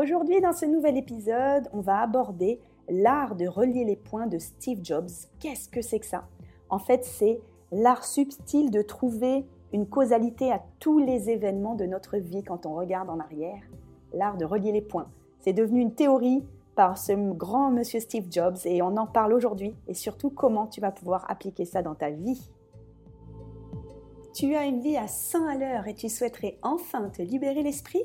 Aujourd'hui, dans ce nouvel épisode, on va aborder l'art de relier les points de Steve Jobs. Qu'est-ce que c'est que ça? En fait, c'est l'art subtil de trouver une causalité à tous les événements de notre vie quand on regarde en arrière. L'art de relier les points. C'est devenu une théorie par ce grand monsieur Steve Jobs et on en parle aujourd'hui et surtout comment tu vas pouvoir appliquer ça dans ta vie? Tu as une vie à 100 à l'heure et tu souhaiterais enfin te libérer l'esprit?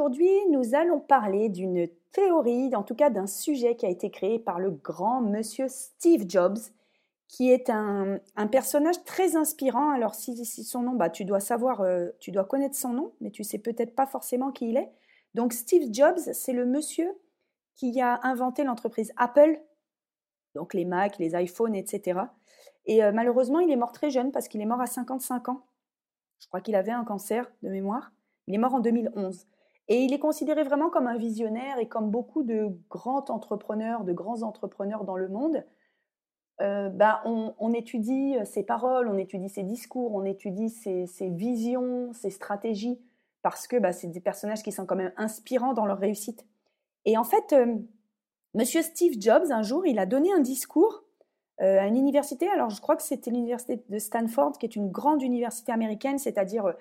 Aujourd'hui, nous allons parler d'une théorie, en tout cas d'un sujet qui a été créé par le grand monsieur Steve Jobs, qui est un, personnage très inspirant. Alors si, son nom, bah, tu dois savoir, euh, tu dois connaître son nom, mais tu sais peut-être pas forcément qui il est. Donc Steve Jobs, c'est le monsieur qui a inventé l'entreprise Apple, donc les Mac, les iPhones, etc. Et euh, malheureusement, il est mort très jeune parce qu'il est mort à 55 ans. Je crois qu'il avait un cancer de mémoire. Il est mort en 2011. Et il est considéré vraiment comme un visionnaire et comme beaucoup de grands entrepreneurs, de grands entrepreneurs dans le monde. Euh, bah, on, étudie ses paroles, on étudie ses discours, on étudie ses visions, ses stratégies parce que bah, c'est des personnages qui sont quand même inspirants dans leur réussite. Et en fait, euh, Monsieur Steve Jobs, un jour, il a donné un discours euh, à une université. Alors, je crois que c'était l'université de Stanford, qui est une grande université américaine, c'est-à-dire euh,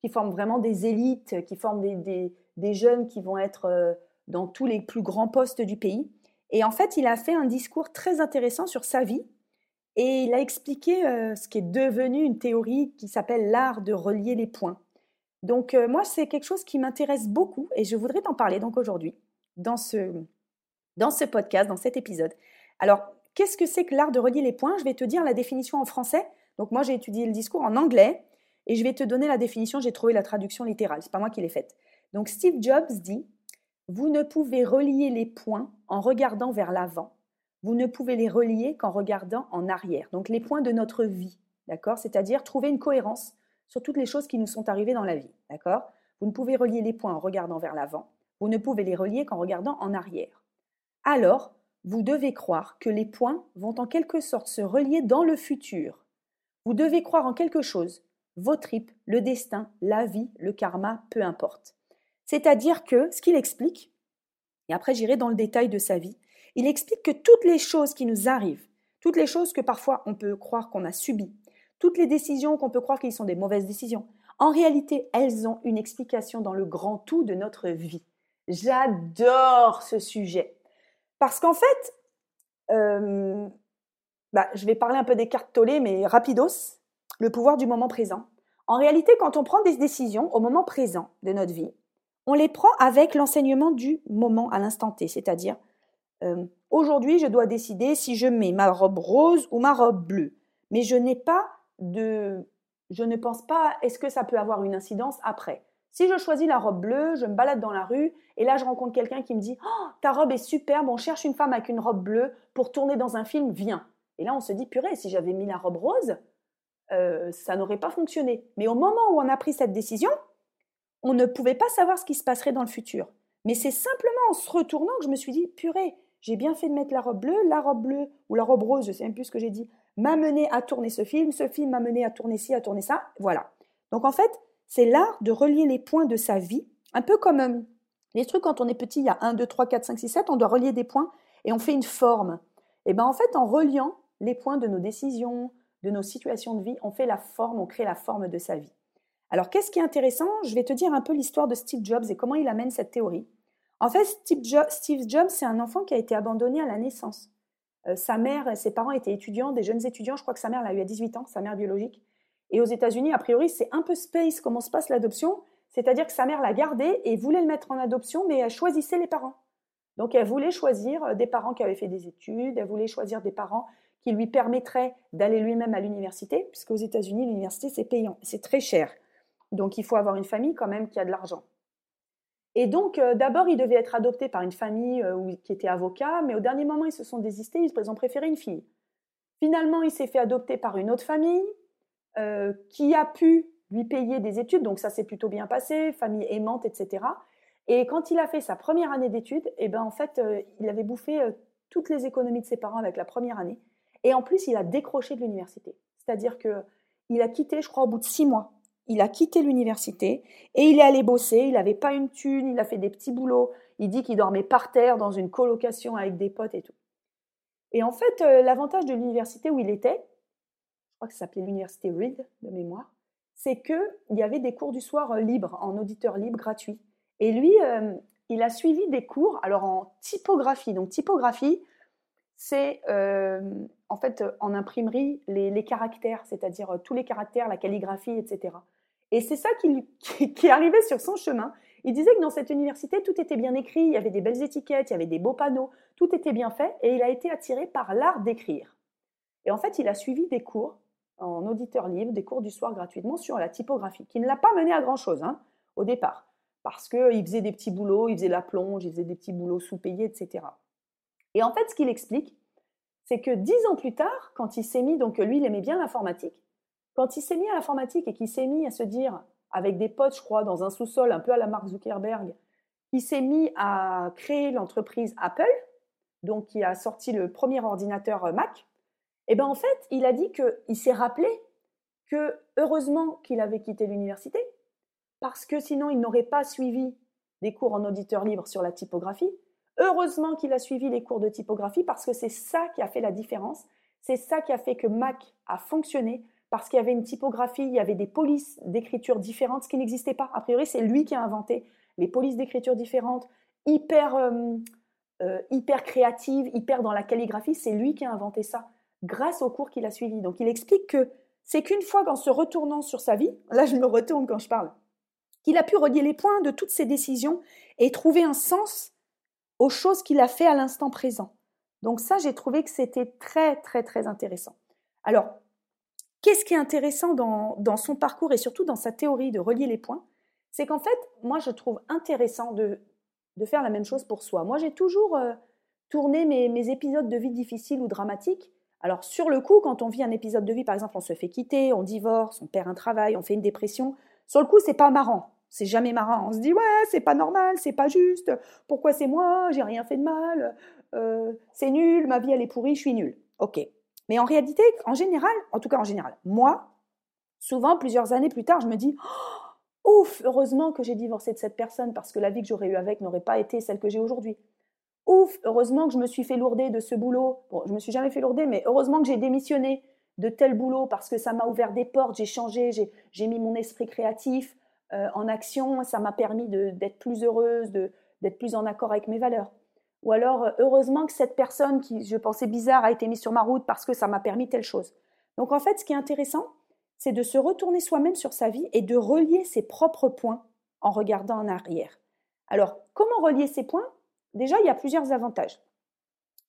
qui forme vraiment des élites, qui forme des, jeunes qui vont être dans tous les plus grands postes du pays. Et en fait, il a fait un discours très intéressant sur sa vie. Et il a expliqué ce qui est devenu une théorie qui s'appelle l'art de relier les points. Donc euh, moi, c'est quelque chose qui m'intéresse beaucoup et je voudrais t'en parler donc aujourd'hui dans ce, dans ce podcast, dans cet épisode. Alors, qu'est-ce que c'est que l'art de relier les points? Je vais te dire la définition en français. Donc moi, j'ai étudié le discours en anglais et je vais te donner la définition. J'ai trouvé la traduction littérale. C'est pas moi qui l'ai faite. Donc Steve Jobs dit Vous ne pouvez relier les points en regardant vers l'avant. Vous ne pouvez les relier qu'en regardant en arrière. Donc les points de notre vie, d'accord? C'est-à-dire trouver une cohérence sur toutes les choses qui nous sont arrivées dans la vie. D'accord? Vous ne pouvez relier les points en regardant vers l'avant, vous ne pouvez les relier qu'en regardant en arrière. Alors, vous devez croire que les points vont en quelque sorte se relier dans le futur. Vous devez croire en quelque chose, vos tripes, le destin, la vie, le karma, peu importe. C'est-à-dire que, ce qu'il explique, et après j'irai dans le détail de sa vie, il explique que toutes les choses qui nous arrivent, toutes les choses que parfois on peut croire qu'on a subies, toutes les décisions qu'on peut croire qu'elles sont des mauvaises décisions, en réalité, elles ont une explication dans le grand tout de notre vie. J'adore ce sujet. Parce qu'en fait, euh, bah, je vais parler un peu des cartes tollées, mais rapidos, le pouvoir du moment présent. En réalité, quand on prend des décisions au moment présent de notre vie, on les prend avec l'enseignement du moment à l'instant T, c'est-à-dire euh, aujourd'hui, je dois décider si je mets ma robe rose ou ma robe bleue. Mais je n'ai pas de je ne pense pas est-ce que ça peut avoir une incidence après? Si je choisis la robe bleue, je me balade dans la rue et là je rencontre quelqu'un qui me dit oh, ta robe est superbe, on cherche une femme avec une robe bleue pour tourner dans un film, viens. Et là on se dit purée, si j'avais mis la robe rose, euh, ça n'aurait pas fonctionné. Mais au moment où on a pris cette décision, on ne pouvait pas savoir ce qui se passerait dans le futur. Mais c'est simplement en se retournant que je me suis dit purée, j'ai bien fait de mettre la robe bleue, la robe bleue ou la robe rose, je sais même plus ce que j'ai dit, m'a mené à tourner ce film, ce film m'a mené à tourner ci, à tourner ça, voilà. Donc en fait, c'est l'art de relier les points de sa vie, un peu comme euh, les trucs quand on est petit, il y a 1, 2, 3, 4, 5, 6, 7, on doit relier des points et on fait une forme. Et bien en fait, en reliant les points de nos décisions, de nos situations de vie, on fait la forme, on crée la forme de sa vie. Alors, qu'est-ce qui est intéressant? Je vais te dire un peu l'histoire de Steve Jobs et comment il amène cette théorie. En fait, Steve, Jobs, c'est un enfant qui a été abandonné à la naissance. Euh, sa mère ses parents étaient étudiants, des jeunes étudiants. Je crois que sa mère l'a eu à 18 ans, sa mère biologique. Et aux États-Unis, a priori, c'est un peu space comment se passe l'adoption. C'est-à-dire que sa mère l'a gardé et voulait le mettre en adoption, mais elle choisissait les parents. Donc elle voulait choisir euh, des parents qui avaient fait des études, elle voulait choisir des parents qui lui permettraient d'aller lui-même à l'université, puisqu'aux États-Unis, l'université, c'est payant, c'est très cher. Donc il faut avoir une famille quand même qui a de l'argent. Et donc, euh, d'abord, il devait être adopté par une famille euh, qui était avocat, mais au dernier moment, ils se sont désistés, ils ont préféré une fille. Finalement, il s'est fait adopter par une autre famille qui a pu lui payer des études, donc ça s'est plutôt bien passé, famille aimante, etc. Et quand il a fait sa première année d'études, eh ben en fait, euh, il avait bouffé euh, toutes les économies de ses parents avec la première année. Et en plus, il a décroché de l'université. C'est-à-dire que il a quitté, je crois, au bout de six mois. Il a quitté l'université et il est allé bosser. Il n'avait pas une thune, il a fait des petits boulots. Il dit qu'il dormait par terre dans une colocation avec des potes et tout. Et en fait, euh, l'avantage de l'université où il était, je crois que ça s'appelait l'université Reed de mémoire, c'est qu'il y avait des cours du soir libres, en auditeur libre, gratuit. Et lui, euh, il a suivi des cours, alors en typographie. Donc typographie, c'est euh, en fait en imprimerie les, caractères, c'est-à-dire euh, tous les caractères, la calligraphie, etc. Et c'est ça qui, qui, arrivé sur son chemin. Il disait que dans cette université, tout était bien écrit, il y avait des belles étiquettes, il y avait des beaux panneaux, tout était bien fait, et il a été attiré par l'art d'écrire. Et en fait, il a suivi des cours en auditeur libre, des cours du soir gratuitement sur la typographie, qui ne l'a pas mené à grand-chose hein, au départ parce qu'il faisait des petits boulots, il faisait la plonge, il faisait des petits boulots sous-payés, etc. Et en fait, ce qu'il explique, c'est que dix ans plus tard, quand il s'est mis, donc lui, il aimait bien l'informatique, quand il s'est mis à l'informatique et qu'il s'est mis à se dire, avec des potes, je crois, dans un sous-sol, un peu à la Mark Zuckerberg, il s'est mis à créer l'entreprise Apple, donc qui a sorti le premier ordinateur Mac, et eh bien en fait, il a dit qu'il s'est rappelé que heureusement qu'il avait quitté l'université, parce que sinon il n'aurait pas suivi des cours en auditeur libre sur la typographie. Heureusement qu'il a suivi les cours de typographie parce que c'est ça qui a fait la différence. C'est ça qui a fait que Mac a fonctionné parce qu'il y avait une typographie, il y avait des polices d'écriture différentes, ce qui n'existait pas. A priori, c'est lui qui a inventé les polices d'écriture différentes, hyper, euh, euh, hyper créatives, hyper dans la calligraphie. C'est lui qui a inventé ça grâce aux cours qu'il a suivis. Donc il explique que c'est qu'une fois qu'en se retournant sur sa vie, là je me retourne quand je parle, qu'il a pu relier les points de toutes ses décisions et trouver un sens aux choses qu'il a fait à l'instant présent. Donc ça, j'ai trouvé que c'était très, très, très intéressant. Alors, qu'est-ce qui est intéressant dans, son parcours et surtout dans sa théorie de relier les points C'est qu'en fait, moi, je trouve intéressant de, faire la même chose pour soi. Moi, j'ai toujours euh, tourné mes, mes épisodes de vie difficiles ou dramatiques. Alors, sur le coup, quand on vit un épisode de vie, par exemple, on se fait quitter, on divorce, on perd un travail, on fait une dépression, sur le coup, c'est pas marrant. C'est jamais marrant. On se dit ouais, c'est pas normal, c'est pas juste. Pourquoi c'est moi? J'ai rien fait de mal. Euh, c'est nul. Ma vie elle est pourrie. Je suis nulle. Ok. Mais en réalité, en général, en tout cas en général, moi, souvent plusieurs années plus tard, je me dis oh, ouf, heureusement que j'ai divorcé de cette personne parce que la vie que j'aurais eue avec n'aurait pas été celle que j'ai aujourd'hui. Ouf, heureusement que je me suis fait lourder de ce boulot. Bon, je me suis jamais fait lourder, mais heureusement que j'ai démissionné de tel boulot parce que ça m'a ouvert des portes, j'ai changé, j'ai mis mon esprit créatif, euh, en action, ça m'a permis d'être plus heureuse, d'être plus en accord avec mes valeurs. Ou alors, euh, heureusement que cette personne qui je pensais bizarre a été mise sur ma route parce que ça m'a permis telle chose. Donc en fait, ce qui est intéressant, c'est de se retourner soi-même sur sa vie et de relier ses propres points en regardant en arrière. Alors, comment relier ces points? Déjà, il y a plusieurs avantages.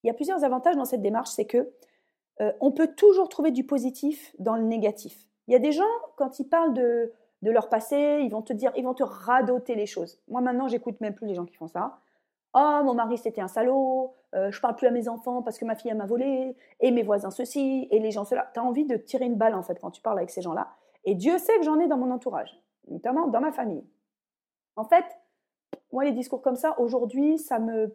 Il y a plusieurs avantages dans cette démarche, c'est que euh, on peut toujours trouver du positif dans le négatif. Il y a des gens, quand ils parlent de, de leur passé, ils vont te dire, ils vont te radoter les choses. Moi maintenant, j'écoute même plus les gens qui font ça. Oh, mon mari c'était un salaud, euh, je parle plus à mes enfants parce que ma fille m'a volé, et mes voisins ceci, et les gens cela. Tu as envie de tirer une balle en fait quand tu parles avec ces gens-là. Et Dieu sait que j'en ai dans mon entourage, notamment dans ma famille. En fait, moi les discours comme ça, aujourd'hui, ça me,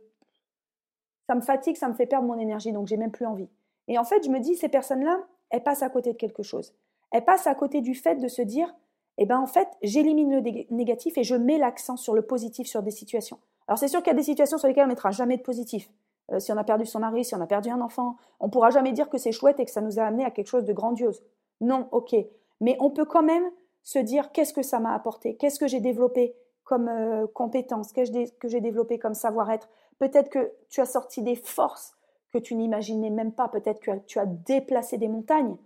ça me fatigue, ça me fait perdre mon énergie, donc j'ai même plus envie. Et en fait, je me dis, ces personnes-là, elles passent à côté de quelque chose. Elles passent à côté du fait de se dire, eh ben en fait, j'élimine le négatif et je mets l'accent sur le positif sur des situations. Alors c'est sûr qu'il y a des situations sur lesquelles on mettra jamais de positif. Euh, si on a perdu son mari, si on a perdu un enfant, on pourra jamais dire que c'est chouette et que ça nous a amené à quelque chose de grandiose. Non, ok. Mais on peut quand même se dire qu'est-ce que ça m'a apporté, qu'est-ce que j'ai développé comme euh, compétence, qu'est-ce que j'ai développé comme savoir-être? Peut-être que tu as sorti des forces que tu n'imaginais même pas, peut-être que tu as déplacé des montagnes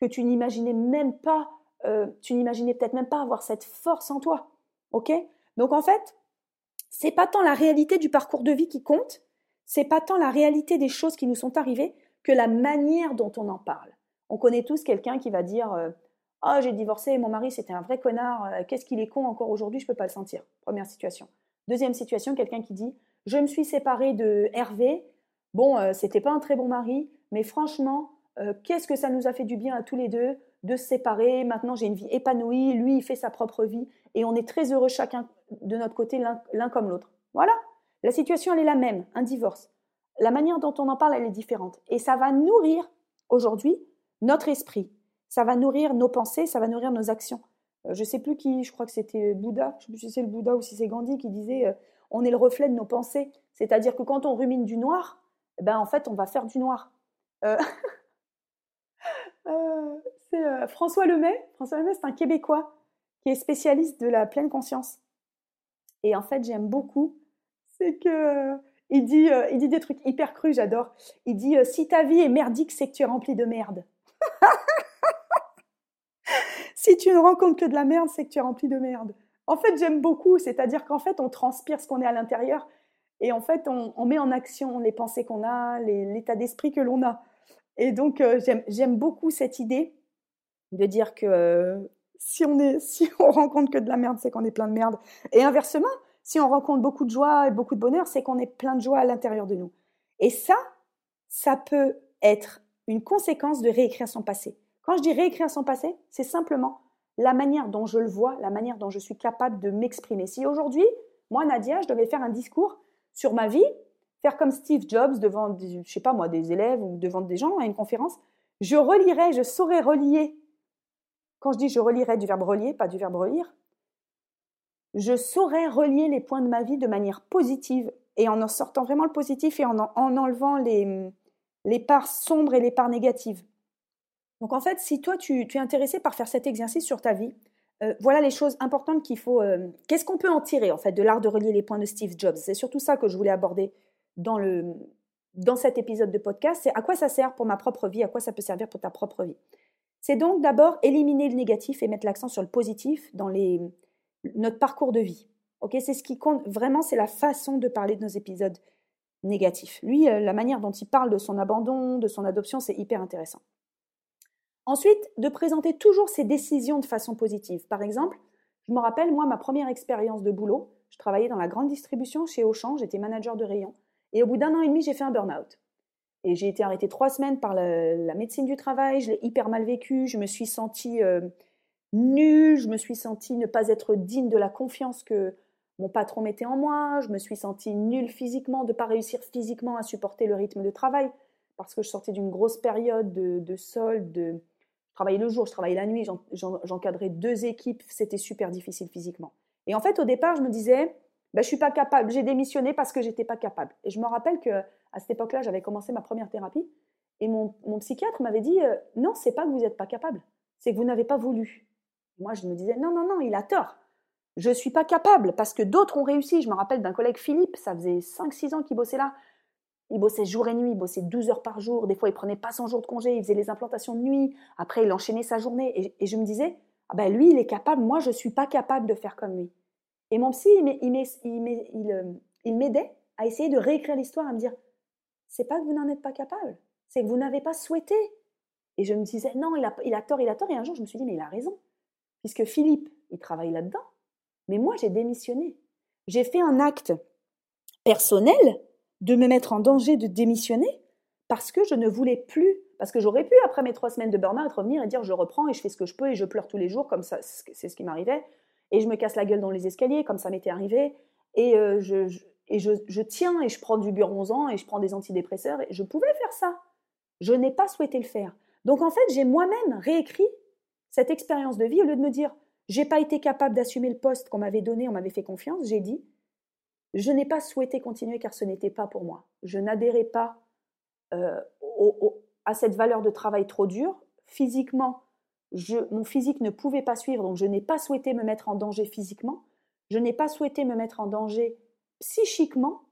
que tu n'imaginais même pas, euh, tu n'imaginais peut-être même pas avoir cette force en toi. Ok? Donc en fait, c'est pas tant la réalité du parcours de vie qui compte, c'est pas tant la réalité des choses qui nous sont arrivées que la manière dont on en parle. On connaît tous quelqu'un qui va dire oh, j'ai divorcé, mon mari c'était un vrai connard, euh, qu'est-ce qu'il est con encore aujourd'hui, je peux pas le sentir. Première situation. Deuxième situation, quelqu'un qui dit Je me suis séparée de Hervé, bon, euh, c'était pas un très bon mari, mais franchement, qu'est-ce que ça nous a fait du bien à tous les deux de se séparer, maintenant j'ai une vie épanouie, lui il fait sa propre vie, et on est très heureux chacun de notre côté, l'un comme l'autre. Voilà, la situation elle est la même, un divorce. La manière dont on en parle, elle est différente. Et ça va nourrir aujourd'hui notre esprit. Ça va nourrir nos pensées, ça va nourrir nos actions. Euh, je ne sais plus qui, je crois que c'était Bouddha, je ne sais plus si c'est le Bouddha ou si c'est Gandhi qui disait euh, on est le reflet de nos pensées. C'est-à-dire que quand on rumine du noir, eh ben en fait on va faire du noir. Euh, c'est François Lemay. François Lemay, c'est un Québécois qui est spécialiste de la pleine conscience. Et en fait, j'aime beaucoup, c'est que il dit, il dit des trucs hyper crus, j'adore. Il dit si ta vie est merdique, c'est que tu es rempli de merde. si tu ne rencontres que de la merde, c'est que tu es rempli de merde. En fait, j'aime beaucoup, c'est-à-dire qu'en fait, on transpire ce qu'on est à l'intérieur et en fait, on, met en action les pensées qu'on a, l'état d'esprit que l'on a. Et donc, euh, j'aime beaucoup cette idée de dire que euh, si, on est, si on rencontre que de la merde, c'est qu'on est plein de merde. Et inversement, si on rencontre beaucoup de joie et beaucoup de bonheur, c'est qu'on est plein de joie à l'intérieur de nous. Et ça, ça peut être une conséquence de réécrire son passé. Quand je dis réécrire son passé, c'est simplement la manière dont je le vois, la manière dont je suis capable de m'exprimer. Si aujourd'hui, moi, Nadia, je devais faire un discours sur ma vie, faire comme Steve Jobs devant, je sais pas moi, des élèves ou devant des gens à une conférence, je relirais, je saurais relier. Quand je dis je relirais du verbe relier, pas du verbe relire, je saurais relier les points de ma vie de manière positive et en en sortant vraiment le positif et en, en enlevant les, les parts sombres et les parts négatives. Donc en fait, si toi tu, es intéressé par faire cet exercice sur ta vie, euh, voilà les choses importantes qu'il faut. Euh, qu'est-ce qu'on peut en tirer en fait de l'art de relier les points de Steve Jobs? C'est surtout ça que je voulais aborder dans, le, dans cet épisode de podcast. C'est à quoi ça sert pour ma propre vie, à quoi ça peut servir pour ta propre vie. C'est donc d'abord éliminer le négatif et mettre l'accent sur le positif dans notre parcours de vie. C'est ce qui compte vraiment, c'est la façon de parler de nos épisodes négatifs. Lui, euh, la manière dont il parle de son abandon, de son adoption, c'est hyper intéressant. Ensuite, de présenter toujours ses décisions de façon positive. Par exemple, je me rappelle, moi, ma première expérience de boulot, je travaillais dans la grande distribution chez Auchan, j'étais manager de rayon. Et au bout d'un an et demi, j'ai fait un burn-out. Et j'ai été arrêtée trois semaines par la, médecine du travail, je l'ai hyper mal vécu, je me suis sentie euh, nulle, je me suis sentie ne pas être digne de la confiance que mon patron mettait en moi, je me suis sentie nulle physiquement, de ne pas réussir physiquement à supporter le rythme de travail, parce que je sortais d'une grosse période de, de solde, de, je travaillais le jour, je travaillais la nuit, j'encadrais deux équipes, c'était super difficile physiquement. Et en fait, au départ, je me disais, ben, je suis pas capable, j'ai démissionné parce que j'étais pas capable. Et je me rappelle que à cette époque-là, j'avais commencé ma première thérapie, et mon, psychiatre m'avait dit, euh, non, c'est pas que vous n'êtes pas capable, c'est que vous n'avez pas voulu. Moi, je me disais, non, non, non, il a tort. Je suis pas capable parce que d'autres ont réussi. Je me rappelle d'un collègue Philippe, ça faisait 5-6 ans qu'il bossait là. Il bossait jour et nuit, il bossait 12 heures par jour. Des fois, il prenait pas 100 jours de congé, il faisait les implantations de nuit. Après, il enchaînait sa journée. Et, je me disais, ah ben lui, il est capable, moi, je suis pas capable de faire comme lui. Et mon psy, euh, il m'aidait à essayer de réécrire l'histoire, à me dire, c'est pas que vous n'en êtes pas capable, c'est que vous n'avez pas souhaité. Et je me disais, non, il a, il a tort, il a tort. Et un jour, je me suis dit, mais il a raison. Puisque Philippe, il travaille là-dedans. Mais moi, j'ai démissionné. J'ai fait un acte personnel de me mettre en danger de démissionner parce que je ne voulais plus, parce que j'aurais pu, après mes trois semaines de burn-out, revenir et dire je reprends et je fais ce que je peux et je pleure tous les jours, comme ça, c'est ce qui m'arrivait, et je me casse la gueule dans les escaliers, comme ça m'était arrivé, et, euh, je, tiens et je prends du buronzan et je prends des antidépresseurs, et je pouvais faire ça. Je n'ai pas souhaité le faire. Donc en fait, j'ai moi-même réécrit cette expérience de vie au lieu de me dire j'ai pas été capable d'assumer le poste qu'on m'avait donné, on m'avait fait confiance, j'ai dit je n'ai pas souhaité continuer car ce n'était pas pour moi. Je n'adhérais pas euh, à cette valeur de travail trop dure. Physiquement, mon physique ne pouvait pas suivre, donc je n'ai pas souhaité me mettre en danger physiquement, je n'ai pas souhaité me mettre en danger psychiquement,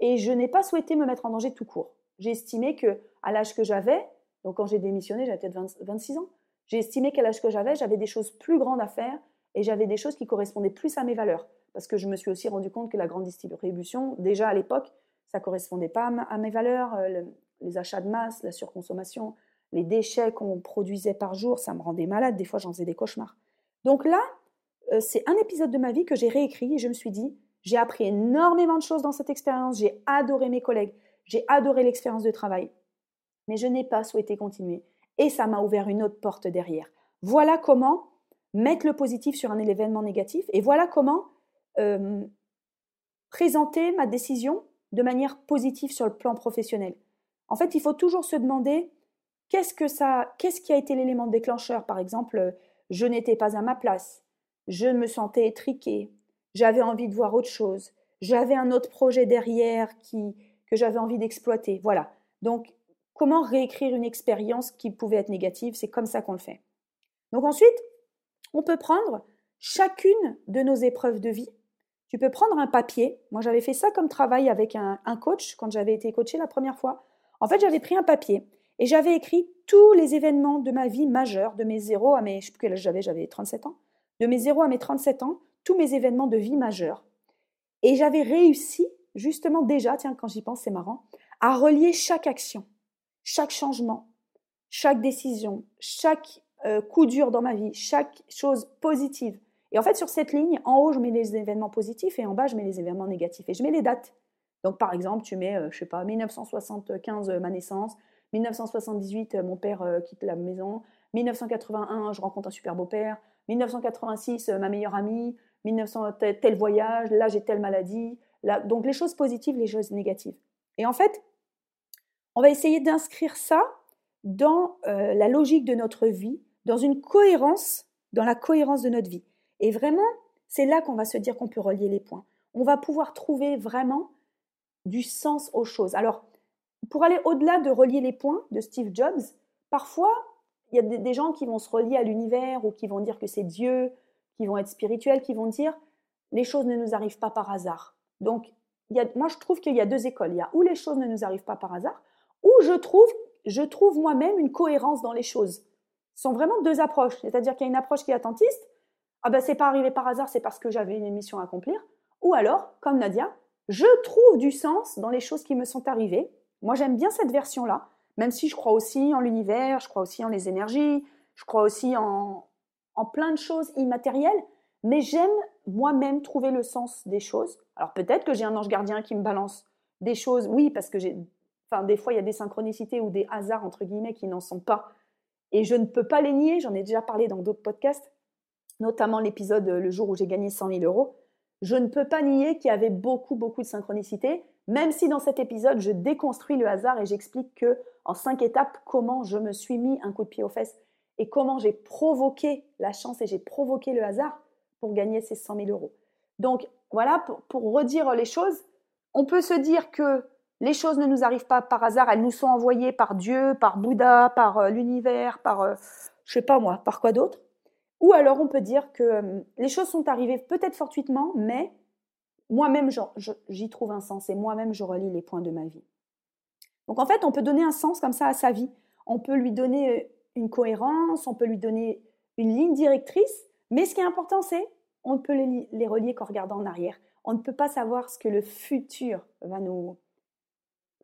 et je n'ai pas souhaité me mettre en danger tout court. J'ai estimé que à l'âge que j'avais, donc quand j'ai démissionné, j'avais peut-être 26 ans, j'ai estimé qu'à l'âge que j'avais, j'avais des choses plus grandes à faire et j'avais des choses qui correspondaient plus à mes valeurs. Parce que je me suis aussi rendu compte que la grande distribution, déjà à l'époque, ça correspondait pas à mes valeurs, euh, les achats de masse, la surconsommation, les déchets qu'on produisait par jour, ça me rendait malade. Des fois, j'en faisais des cauchemars. Donc là, euh, c'est un épisode de ma vie que j'ai réécrit et je me suis dit, j'ai appris énormément de choses dans cette expérience, j'ai adoré mes collègues, j'ai adoré l'expérience de travail, mais je n'ai pas souhaité continuer. Et ça m'a ouvert une autre porte derrière. Voilà comment mettre le positif sur un événement négatif et voilà comment euh, présenter ma décision de manière positive sur le plan professionnel. En fait, il faut toujours se demander qu'est-ce que ça, qu'est-ce qui a été l'élément déclencheur? Par exemple, je n'étais pas à ma place, je me sentais étriquée, j'avais envie de voir autre chose, j'avais un autre projet derrière qui, que j'avais envie d'exploiter. Voilà. Donc, comment réécrire une expérience qui pouvait être négative? C'est comme ça qu'on le fait. Donc ensuite, on peut prendre chacune de nos épreuves de vie. Tu peux prendre un papier. Moi, j'avais fait ça comme travail avec un, un coach quand j'avais été coachée la première fois. En fait, j'avais pris un papier et j'avais écrit tous les événements de ma vie majeurs, de mes zéros à mes, je sais plus quel âge j'avais, j'avais 37 ans, de mes zéros à mes 37 ans, tous mes événements de vie majeurs. Et j'avais réussi, justement déjà, tiens, quand j'y pense, c'est marrant, à relier chaque action, chaque changement, chaque décision, chaque euh, coup dur dans ma vie, chaque chose positive. Et en fait, sur cette ligne, en haut, je mets les événements positifs et en bas, je mets les événements négatifs. Et je mets les dates. Donc, par exemple, tu mets, je euh, je sais pas, 1975, euh, ma naissance, 1978, mon père quitte la maison, 1981, je rencontre un super beau-père, 1986, ma meilleure amie, 1900, tel, voyage, là j'ai telle maladie. Là, donc les choses positives, les choses négatives. Et en fait, on va essayer d'inscrire ça dans euh, la logique de notre vie, dans une cohérence, dans la cohérence de notre vie. Et vraiment, c'est là qu'on va se dire qu'on peut relier les points. On va pouvoir trouver vraiment du sens aux choses. Alors, pour aller au-delà de relier les points de Steve Jobs, parfois, il y a des gens qui vont se relier à l'univers ou qui vont dire que c'est Dieu qui vont être spirituels, qui vont dire les choses ne nous arrivent pas par hasard. Donc, moi, je trouve qu'il y a deux écoles. Il y a où les choses ne nous arrivent pas par hasard, ou je trouve, je trouve moi-même une cohérence dans les choses. Ce sont vraiment deux approches. C'est-à-dire qu'il y a une approche qui est attentiste. Ah ben, c'est pas arrivé par hasard, c'est parce que j'avais une mission à accomplir. Ou alors, comme Nadia, je trouve du sens dans les choses qui me sont arrivées. Moi, j'aime bien cette version-là, même si je crois aussi en l'univers, je crois aussi en les énergies, je crois aussi en, plein de choses immatérielles, mais j'aime moi-même trouver le sens des choses. Alors peut-être que j'ai un ange gardien qui me balance des choses, oui, parce que des fois il y a des synchronicités ou des hasards entre guillemets qui n'en sont pas, et je ne peux pas les nier. J'en ai déjà parlé dans d'autres podcasts, notamment l'épisode le jour où j'ai gagné 100 000 euros. Je ne peux pas nier qu'il y avait beaucoup beaucoup de synchronicités, même si dans cet épisode je déconstruis le hasard et j'explique que en cinq étapes comment je me suis mis un coup de pied aux fesses et comment j'ai provoqué la chance et j'ai provoqué le hasard pour gagner ces 100 000 euros. Donc voilà, pour, redire les choses, on peut se dire que les choses ne nous arrivent pas par hasard, elles nous sont envoyées par Dieu, par Bouddha, par euh, l'univers, par, euh, je sais pas moi, par quoi d'autre. Ou alors on peut dire que euh, les choses sont arrivées peut-être fortuitement, mais moi-même j'y trouve un sens et moi-même je relis les points de ma vie. Donc en fait, on peut donner un sens comme ça à sa vie. On peut lui donner une cohérence, on peut lui donner une ligne directrice, mais ce qui est important, c'est on ne peut les, relier qu'en regardant en arrière. On ne peut pas savoir ce que le futur va nous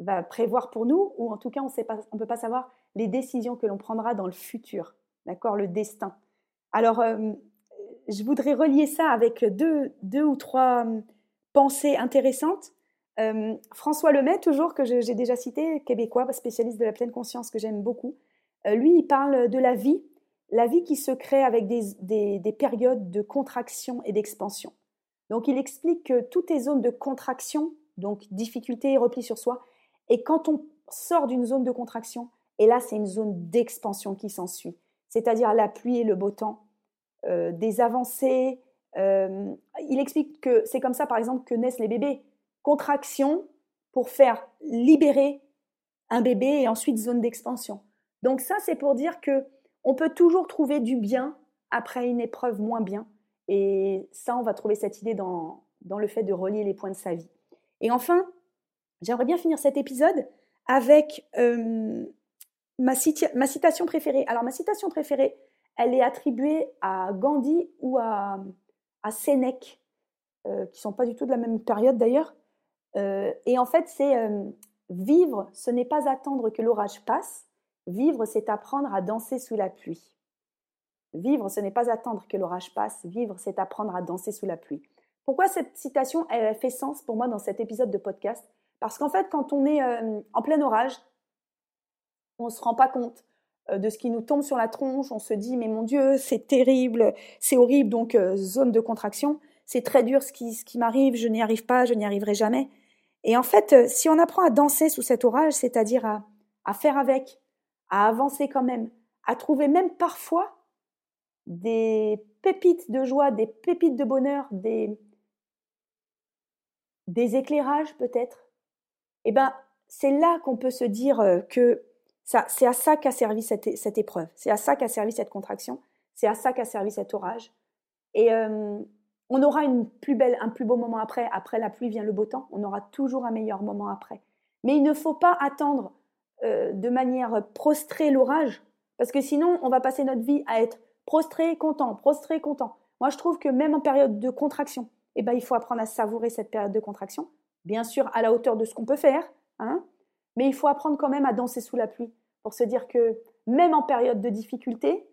va prévoir pour nous, ou en tout cas, on ne peut pas savoir les décisions que l'on prendra dans le futur, d'accord, le destin. Alors, euh, je voudrais relier ça avec deux, deux ou trois pensées intéressantes. Euh, François Lemay, toujours, que j'ai déjà cité, québécois, spécialiste de la pleine conscience, que j'aime beaucoup, euh, lui, il parle de la vie, la vie qui se crée avec des, périodes de contraction et d'expansion. Donc il explique que toutes les zones de contraction, donc difficulté et repli sur soi, et quand on sort d'une zone de contraction, et là c'est une zone d'expansion qui s'ensuit, c'est-à-dire la pluie et le beau temps, euh, des avancées. Euh, il explique que c'est comme ça par exemple que naissent les bébés. Contraction pour faire libérer un bébé et ensuite zone d'expansion. Donc ça, c'est pour dire que on peut toujours trouver du bien après une épreuve moins bien. Et ça, on va trouver cette idée dans, dans le fait de relier les points de sa vie. Et enfin, j'aimerais bien finir cet épisode avec euh, ma, ma, citation préférée. Alors, ma citation préférée, elle est attribuée à Gandhi ou à, à Sénèque, euh, qui sont pas du tout de la même période d'ailleurs. Euh, et en fait, c'est vivre, ce n'est pas attendre que l'orage passe. Vivre, c'est apprendre à danser sous la pluie. Vivre, ce n'est pas attendre que l'orage passe. Vivre, c'est apprendre à danser sous la pluie. Pourquoi cette citation elle fait sens pour moi dans cet épisode de podcast? Parce qu'en fait, quand on est euh, en plein orage, on ne se rend pas compte euh, de ce qui nous tombe sur la tronche. On se dit, mais mon Dieu, c'est terrible, c'est horrible, donc euh, zone de contraction. C'est très dur ce qui, ce qui m'arrive, je n'y arrive pas, je n'y arriverai jamais. Et en fait, si on apprend à danser sous cet orage, c'est-à-dire à, à faire avec, à avancer quand même, à trouver même parfois des pépites de joie, des pépites de bonheur, des, des éclairages peut-être, eh ben, c'est là qu'on peut se dire euh, que c'est à ça qu'a servi cette, épreuve, c'est à ça qu'a servi cette contraction, c'est à ça qu'a servi cet orage. Et euh, on aura une plus belle, un plus beau moment après. Après la pluie vient le beau temps. On aura toujours un meilleur moment après. Mais il ne faut pas attendre euh, de manière prostrée l'orage, parce que sinon, on va passer notre vie à être prostré, content, prostré, content. Moi, je trouve que même en période de contraction, eh ben, il faut apprendre à savourer cette période de contraction. Bien sûr, à la hauteur de ce qu'on peut faire, hein, mais il faut apprendre quand même à danser sous la pluie pour se dire que même en période de difficulté,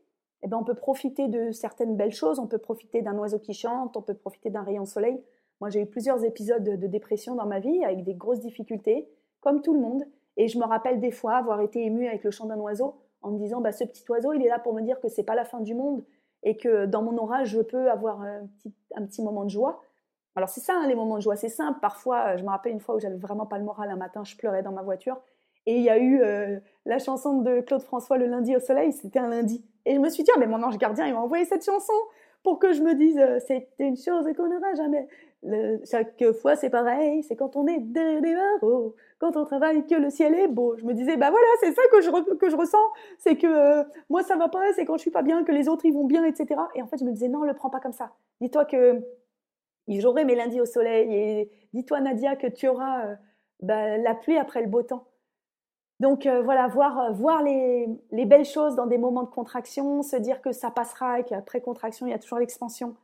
eh ben, on peut profiter de certaines belles choses. On peut profiter d'un oiseau qui chante, on peut profiter d'un rayon de soleil. Moi, j'ai eu plusieurs épisodes de dépression dans ma vie avec des grosses difficultés, comme tout le monde. Et je me rappelle des fois avoir été émue avec le chant d'un oiseau en me disant bah, ce petit oiseau, il est là pour me dire que c'est pas la fin du monde et que dans mon orage, je peux avoir un petit, moment de joie. Alors c'est ça hein, les moments de joie, c'est simple. Parfois, je me rappelle une fois où j'avais vraiment pas le moral un matin, je pleurais dans ma voiture et il y a eu euh, la chanson de Claude François Le lundi au soleil, c'était un lundi. Et je me suis dit, ah, mais mon ange gardien, il m'a envoyé cette chanson pour que je me dise, euh, c'est une chose qu'on n'aura jamais. chaque fois, c'est pareil, c'est quand on est derrière les barreaux, quand on travaille que le ciel est beau. Je me disais, bah voilà, c'est ça que je, que je ressens, c'est que euh, moi, ça va pas, c'est quand je suis pas bien, que les autres, ils vont bien, etc. Et en fait, je me disais, non, le prends pas comme ça. Dis-toi que j'aurai mes lundis au soleil, et dis-toi, Nadia, que tu auras bah, la pluie après le beau temps. Donc euh, voilà, voir, euh, voir les, les, belles choses dans des moments de contraction, se dire que ça passera et qu'après contraction, il y a toujours l'expansion.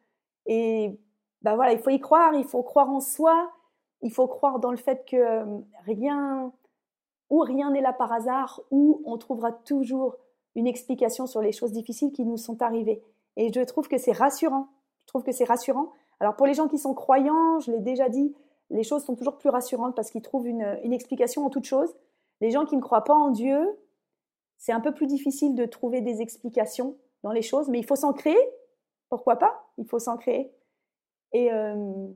Et bah voilà, il faut y croire, il faut croire en soi, il faut croire dans le fait que euh, rien ou rien n'est là par hasard, ou on trouvera toujours une explication sur les choses difficiles qui nous sont arrivées. Et je trouve que c'est rassurant. Je trouve que c'est rassurant. Alors pour les gens qui sont croyants, je l'ai déjà dit, les choses sont toujours plus rassurantes parce qu'ils trouvent une, une explication en toute chose. Les gens qui ne croient pas en Dieu, c'est un peu plus difficile de trouver des explications dans les choses, mais il faut s'en créer. Pourquoi pas? Il faut s'en créer. Et euh,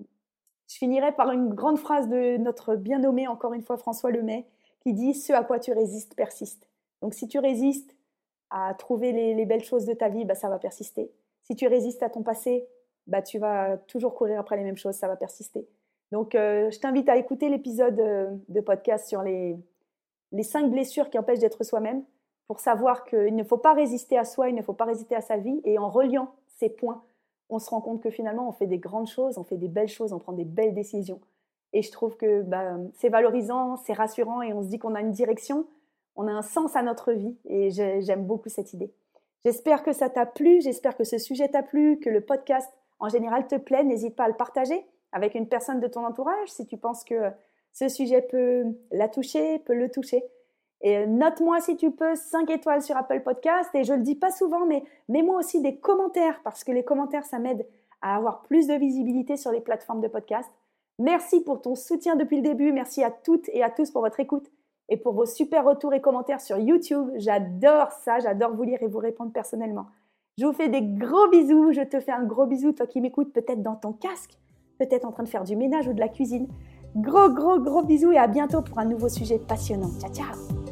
je finirai par une grande phrase de notre bien nommé, encore une fois, François Lemay, qui dit Ce à quoi tu résistes persiste. Donc si tu résistes à trouver les, belles choses de ta vie, bah, ça va persister. Si tu résistes à ton passé, bah, tu vas toujours courir après les mêmes choses, ça va persister. Donc euh, je t'invite à écouter l'épisode euh, de podcast sur les, les cinq blessures qui empêchent d'être soi-même pour savoir qu'il ne faut pas résister à soi, il ne faut pas résister à sa vie. Et en reliant ces points, on se rend compte que finalement, on fait des grandes choses, on fait des belles choses, on prend des belles décisions. Et je trouve que bah, c'est valorisant, c'est rassurant et on se dit qu'on a une direction, on a un sens à notre vie. Et j'aime beaucoup cette idée. J'espère que ça t'a plu, j'espère que ce sujet t'a plu, que le podcast en général te plaît. N'hésite pas à le partager avec une personne de ton entourage si tu penses que ce sujet peut la toucher, peut le toucher. Et note-moi si tu peux 5 étoiles sur Apple Podcast. Et je le dis pas souvent, mais mets-moi aussi des commentaires parce que les commentaires, ça m'aide à avoir plus de visibilité sur les plateformes de podcast. Merci pour ton soutien depuis le début. Merci à toutes et à tous pour votre écoute et pour vos super retours et commentaires sur YouTube. J'adore ça. J'adore vous lire et vous répondre personnellement. Je vous fais des gros bisous. Je te fais un gros bisou, toi qui m'écoutes peut-être dans ton casque, peut-être en train de faire du ménage ou de la cuisine. Gros, gros, gros bisous et à bientôt pour un nouveau sujet passionnant. Ciao, ciao